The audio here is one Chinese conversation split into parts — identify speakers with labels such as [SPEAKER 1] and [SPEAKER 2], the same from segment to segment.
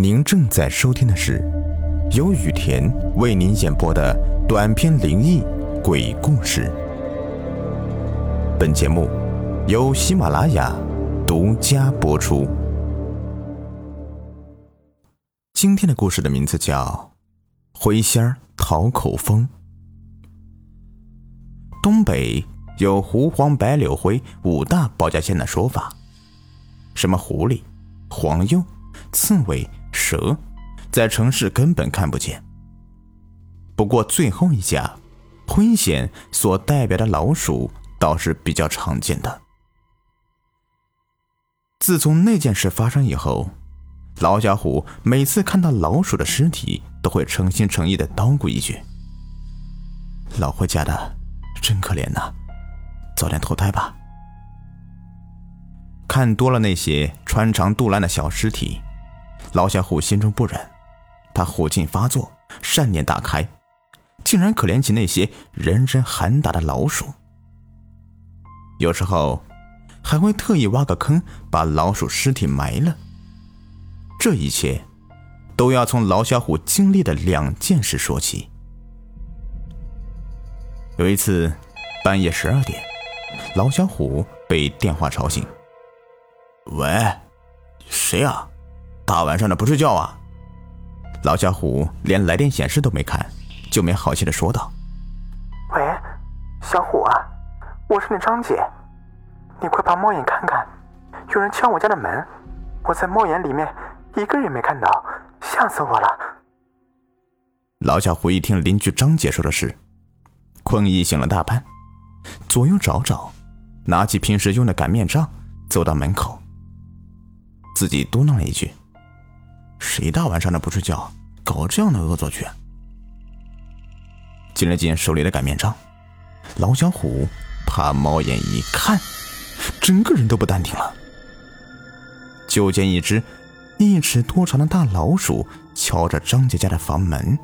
[SPEAKER 1] 您正在收听的是由雨田为您演播的短篇灵异鬼故事。本节目由喜马拉雅独家播出。今天的故事的名字叫《灰仙儿讨口风》。东北有狐黄白柳灰五大保家仙的说法，什么狐狸、黄鼬、刺猬。蛇，在城市根本看不见。不过最后一家，灰仙所代表的老鼠倒是比较常见的。自从那件事发生以后，老小虎每次看到老鼠的尸体，都会诚心诚意的叨咕一句：“老婆家的，真可怜呐，早点投胎吧。”看多了那些穿肠肚烂的小尸体。老小虎心中不忍，他虎劲发作，善念大开，竟然可怜起那些人人喊打的老鼠。有时候，还会特意挖个坑，把老鼠尸体埋了。这一切，都要从老小虎经历的两件事说起。有一次，半夜十二点，老小虎被电话吵醒。
[SPEAKER 2] 喂，谁啊？大晚上的不睡觉啊！
[SPEAKER 1] 老小虎连来电显示都没看，就没好气的说道：“
[SPEAKER 3] 喂，小虎啊，我是你张姐，你快把猫眼看看，有人敲我家的门，我在猫眼里面一个人也没看到，吓死我了。”
[SPEAKER 1] 老小虎一听邻居张姐说的事，困意醒了大半，左右找找，拿起平时用的擀面杖，走到门口，自己嘟囔了一句。谁大晚上的不睡觉，搞这样的恶作剧？紧了紧手里的擀面杖，老小虎怕猫眼一看，整个人都不淡定了。就见一只一尺多长的大老鼠敲着张姐家的房门。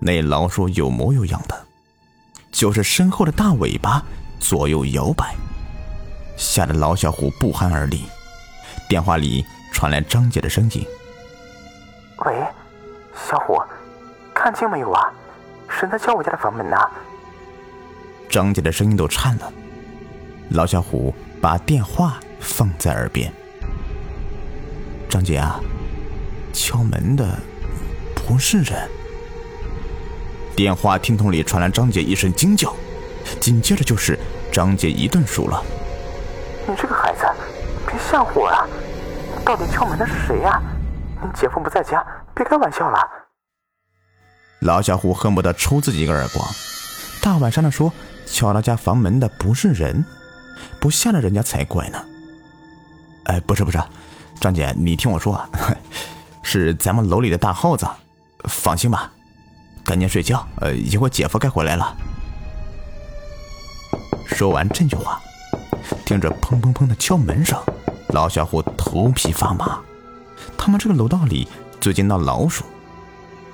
[SPEAKER 1] 那老鼠有模有样的，就是身后的大尾巴左右摇摆，吓得老小虎不寒而栗。电话里。传来张姐的声音：“
[SPEAKER 3] 喂，小虎，看清没有啊？谁在敲我家的房门呢？”
[SPEAKER 1] 张姐的声音都颤了。老小虎把电话放在耳边：“张姐啊，敲门的不是人。”电话听筒里传来张姐一声惊叫，紧接着就是张姐一顿数落：“
[SPEAKER 3] 你这个孩子，别吓唬我啊！”到底敲门的是谁呀？你姐夫不在家，别开玩笑了。
[SPEAKER 1] 老小虎恨不得抽自己一个耳光。大晚上的说敲他家房门的不是人，不吓着人家才怪呢。哎，不是不是，张姐，你听我说啊，是咱们楼里的大耗子。放心吧，赶紧睡觉。呃，一会儿姐夫该回来了。说完这句话，听着砰砰砰的敲门声。老小虎头皮发麻，他们这个楼道里最近闹老鼠，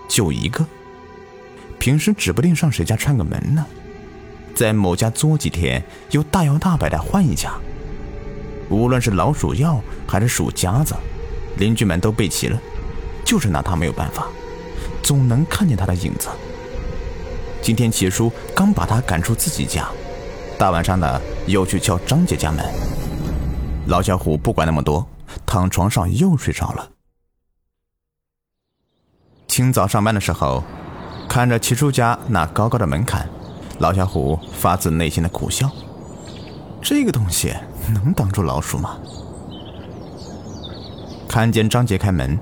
[SPEAKER 1] 就一个。平时指不定上谁家串个门呢，在某家作几天，又大摇大摆的换一家。无论是老鼠药还是鼠夹子，邻居们都备齐了，就是拿他没有办法，总能看见他的影子。今天齐叔刚把他赶出自己家，大晚上的又去敲张姐家门。老小虎不管那么多，躺床上又睡着了。清早上班的时候，看着齐叔家那高高的门槛，老小虎发自内心的苦笑：这个东西能挡住老鼠吗？看见张杰开门，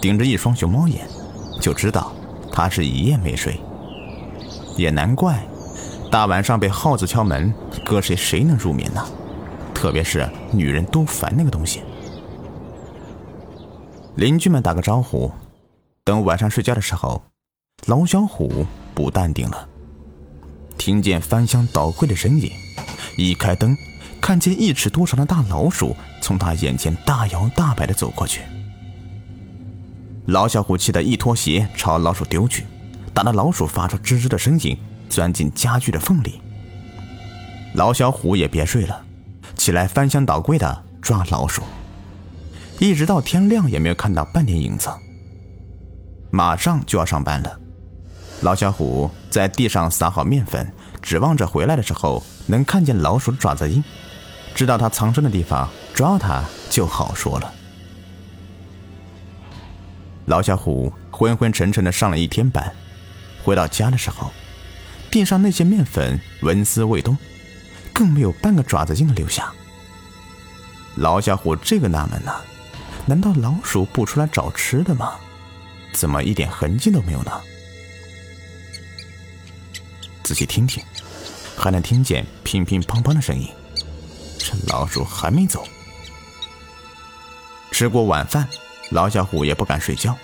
[SPEAKER 1] 顶着一双熊猫眼，就知道他是一夜没睡。也难怪，大晚上被耗子敲门，搁谁谁能入眠呢？特别是女人都烦那个东西。邻居们打个招呼，等晚上睡觉的时候，老小虎不淡定了，听见翻箱倒柜的声音，一开灯，看见一尺多长的大老鼠从他眼前大摇大摆的走过去。老小虎气得一脱鞋朝老鼠丢去，打得老鼠发出吱吱的声音，钻进家具的缝里。老小虎也别睡了。起来翻箱倒柜的抓老鼠，一直到天亮也没有看到半点影子。马上就要上班了，老小虎在地上撒好面粉，指望着回来的时候能看见老鼠的爪子印，知道它藏身的地方，抓它就好说了。老小虎昏昏沉沉的上了一天班，回到家的时候，地上那些面粉纹丝未动，更没有半个爪子印留下。老小虎这个纳闷呐，难道老鼠不出来找吃的吗？怎么一点痕迹都没有呢？仔细听听，还能听见乒乒乓乓的声音。这老鼠还没走。吃过晚饭，老小虎也不敢睡觉，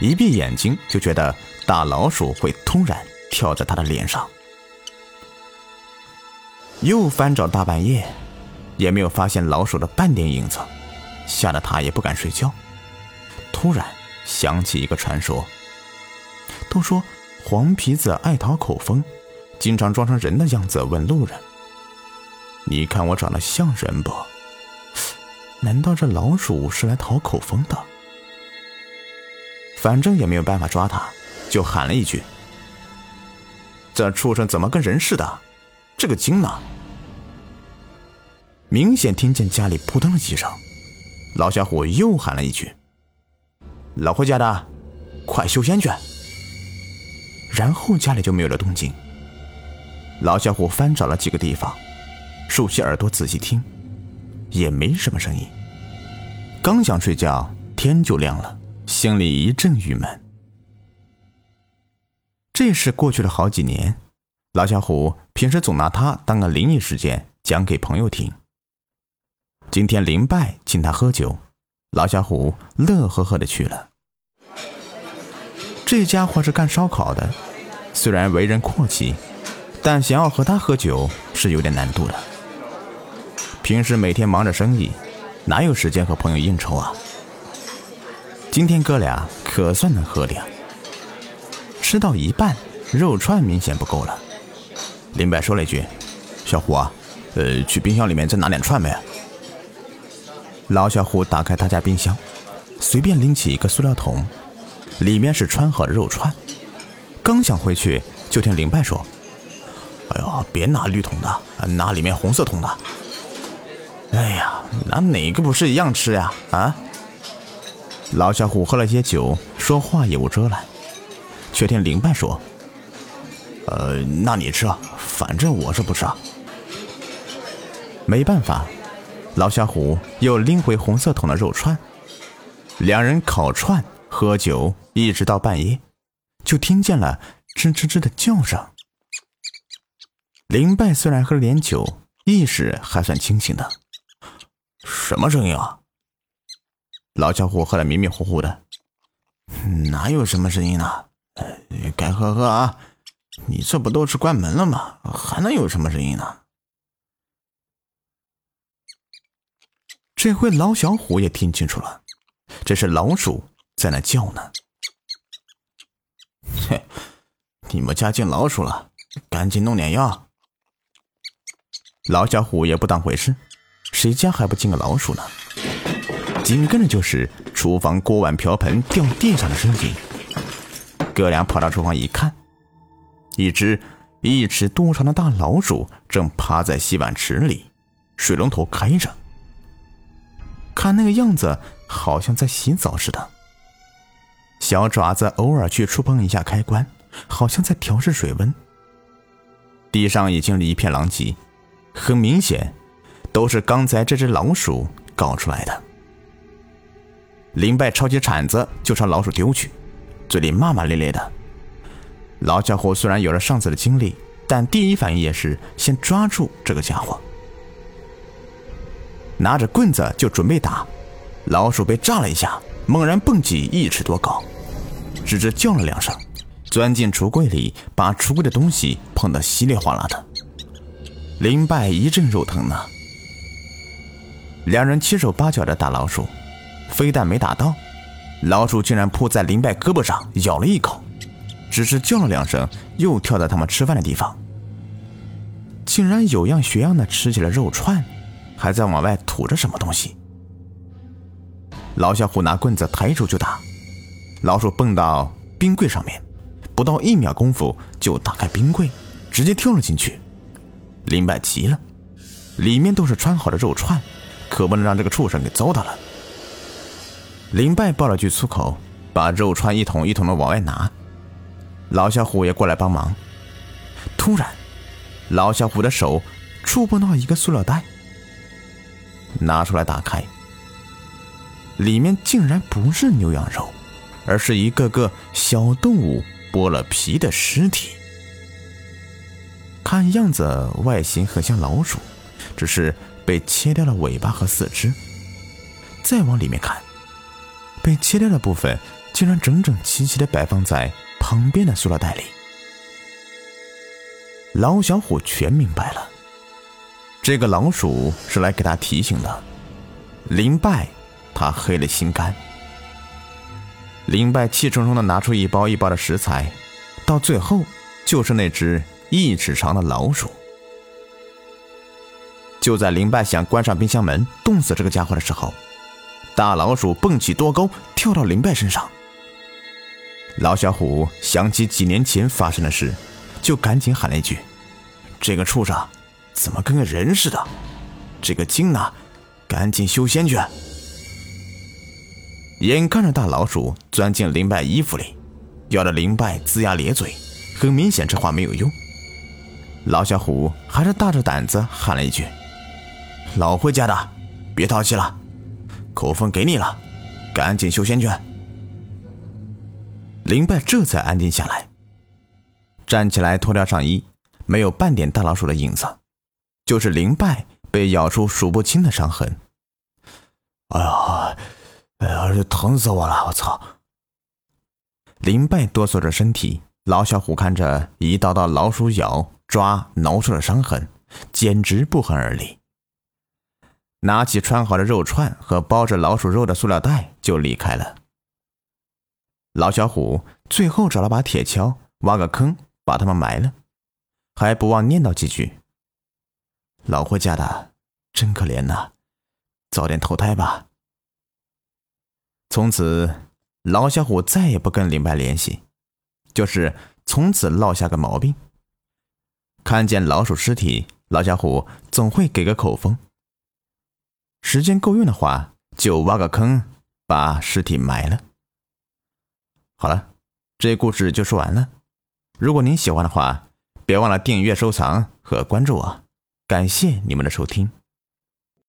[SPEAKER 1] 一闭眼睛就觉得大老鼠会突然跳在他的脸上。又翻找大半夜。也没有发现老鼠的半点影子，吓得他也不敢睡觉。突然想起一个传说，都说黄皮子爱讨口风，经常装成人的样子问路人：“你看我长得像人不？难道这老鼠是来讨口风的？”反正也没有办法抓它，就喊了一句：“这畜生怎么跟人似的？这个精呢？”明显听见家里扑腾了几声，老小虎又喊了一句：“老回家的，快修仙去！”然后家里就没有了动静。老小虎翻找了几个地方，竖起耳朵仔细听，也没什么声音。刚想睡觉，天就亮了，心里一阵郁闷。这事过去了好几年，老小虎平时总拿它当个灵异事件讲给朋友听。今天林拜请他喝酒，老小虎乐呵呵的去了。这家伙是干烧烤的，虽然为人阔气，但想要和他喝酒是有点难度的。平时每天忙着生意，哪有时间和朋友应酬啊？今天哥俩可算能喝点。吃到一半，肉串明显不够了。林白说了一句：“小虎啊，呃，去冰箱里面再拿点串呗。”老小虎打开他家冰箱，随便拎起一个塑料桶，里面是穿好的肉串。刚想回去，就听林拜说：“哎呦，别拿绿桶的，拿里面红色桶的。”哎呀，拿哪个不是一样吃呀？啊！老小虎喝了些酒，说话也无遮拦，却听林拜说：“呃，那你吃，反正我是不吃。”没办法。老小虎又拎回红色桶的肉串，两人烤串、喝酒，一直到半夜，就听见了吱吱吱的叫声。林拜虽然喝了点酒，意识还算清醒的。什么声音啊？老小虎喝得迷迷糊糊的，哪有什么声音呢？该喝喝啊！你这不都是关门了吗？还能有什么声音呢？这回老小虎也听清楚了，这是老鼠在那叫呢。嘿，你们家进老鼠了，赶紧弄点药。老小虎也不当回事，谁家还不进个老鼠呢？紧跟着就是厨房锅碗瓢盆掉地上的声音。哥俩跑到厨房一看，一只一尺多长的大老鼠正趴在洗碗池里，水龙头开着。看那个样子，好像在洗澡似的。小爪子偶尔去触碰一下开关，好像在调试水温。地上已经一片狼藉，很明显，都是刚才这只老鼠搞出来的。林拜抄起铲子就朝老鼠丢去，嘴里骂骂咧咧的。老家伙虽然有了上次的经历，但第一反应也是先抓住这个家伙。拿着棍子就准备打，老鼠被炸了一下，猛然蹦起一尺多高，吱吱叫了两声，钻进橱柜里，把橱柜的东西碰得稀里哗啦的。林拜一阵肉疼呢。两人七手八脚的打老鼠，非但没打到，老鼠竟然扑在林拜胳膊上咬了一口，只是叫了两声，又跳到他们吃饭的地方，竟然有样学样的吃起了肉串。还在往外吐着什么东西。老小虎拿棍子抬手就打，老鼠蹦到冰柜上面，不到一秒功夫就打开冰柜，直接跳了进去。林拜急了，里面都是穿好的肉串，可不能让这个畜生给糟蹋了。林拜爆了句粗口，把肉串一桶一桶的往外拿。老小虎也过来帮忙。突然，老小虎的手触碰到一个塑料袋，拿出来打开，里面竟然不是牛羊肉，而是一个个小动物剥了皮的尸体。看样子外形很像老鼠，只是被切掉了尾巴和四肢。再往里面看。被切掉的部分竟然整整齐齐的摆放在旁边的塑料袋里。老小虎全明白了，这个老鼠是来给他提醒的。林拜，他黑了心肝。林拜气冲冲的拿出一包一包的食材，到最后就是那只一尺长的老鼠。就在林拜想关上冰箱门冻死这个家伙的时候。大老鼠蹦起多高，跳到林拜身上。老小虎想起几年前发生的事，就赶紧喊了一句：“这个畜生怎么跟个人似的？这个精呢，赶紧修仙去！”眼看着大老鼠钻进林拜衣服里，咬着林拜龇牙咧嘴，很明显这话没有用。老小虎还是大着胆子喊了一句：“老回家的，别淘气了。”口风给你了，赶紧修仙去。林拜这才安静下来，站起来脱掉上衣，没有半点大老鼠的影子，就是林拜被咬出数不清的伤痕。
[SPEAKER 2] 哎呀，哎呀，这疼死我了！我操！
[SPEAKER 1] 林拜哆嗦着身体，老小虎看着一道道老鼠咬、抓、挠出的伤痕，简直不寒而栗。拿起穿好的肉串和包着老鼠肉的塑料袋就离开了。老小虎最后找了把铁锹，挖个坑把他们埋了，还不忘念叨几句：“老霍家的真可怜呐，早点投胎吧。”从此，老小虎再也不跟林白联系，就是从此落下个毛病：看见老鼠尸体，老小虎总会给个口风。时间够用的话，就挖个坑，把尸体埋了。好了，这故事就说完了。如果您喜欢的话，别忘了订阅、收藏和关注我。感谢你们的收听。